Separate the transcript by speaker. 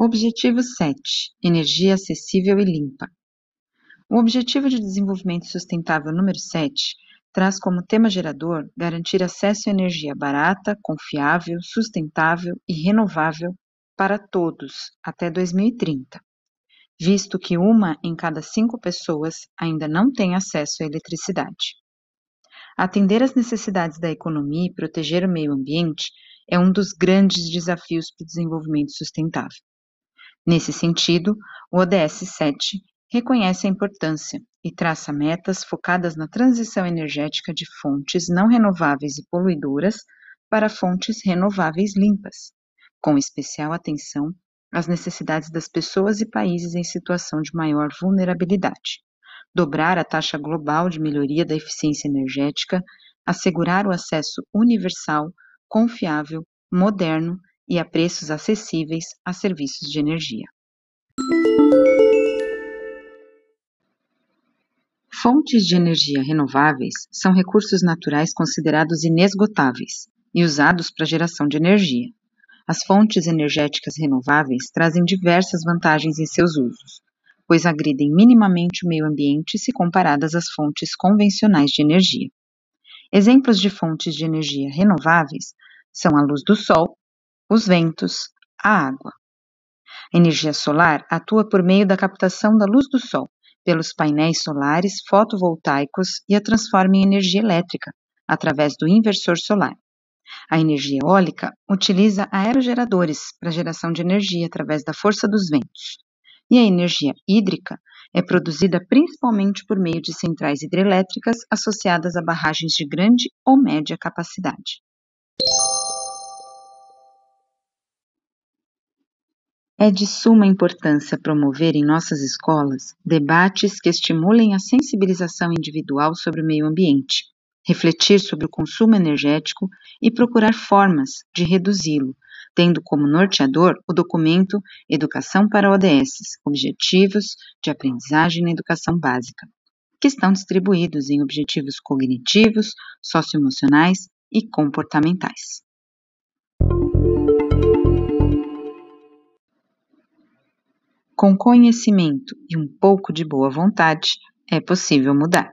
Speaker 1: Objetivo 7: Energia acessível e limpa. O Objetivo de Desenvolvimento Sustentável número 7 traz como tema gerador garantir acesso à energia barata, confiável, sustentável e renovável para todos até 2030, visto que uma em cada cinco pessoas ainda não tem acesso à eletricidade. Atender às necessidades da economia e proteger o meio ambiente é um dos grandes desafios para o desenvolvimento sustentável. Nesse sentido, o ODS 7 reconhece a importância e traça metas focadas na transição energética de fontes não renováveis e poluidoras para fontes renováveis limpas, com especial atenção às necessidades das pessoas e países em situação de maior vulnerabilidade. Dobrar a taxa global de melhoria da eficiência energética, assegurar o acesso universal, confiável, moderno e a preços acessíveis a serviços de energia. Fontes de energia renováveis são recursos naturais considerados inesgotáveis e usados para geração de energia. As fontes energéticas renováveis trazem diversas vantagens em seus usos, pois agridem minimamente o meio ambiente se comparadas às fontes convencionais de energia. Exemplos de fontes de energia renováveis são a luz do sol, os ventos, a água. A energia solar atua por meio da captação da luz do sol pelos painéis solares fotovoltaicos e a transforma em energia elétrica através do inversor solar. A energia eólica utiliza aerogeradores para geração de energia através da força dos ventos. E a energia hídrica é produzida principalmente por meio de centrais hidrelétricas associadas a barragens de grande ou média capacidade. É de suma importância promover em nossas escolas debates que estimulem a sensibilização individual sobre o meio ambiente, refletir sobre o consumo energético e procurar formas de reduzi-lo, tendo como norteador o documento Educação para ODS Objetivos de Aprendizagem na Educação Básica, que estão distribuídos em objetivos cognitivos, socioemocionais e comportamentais. Com conhecimento e um pouco de boa vontade, é possível mudar.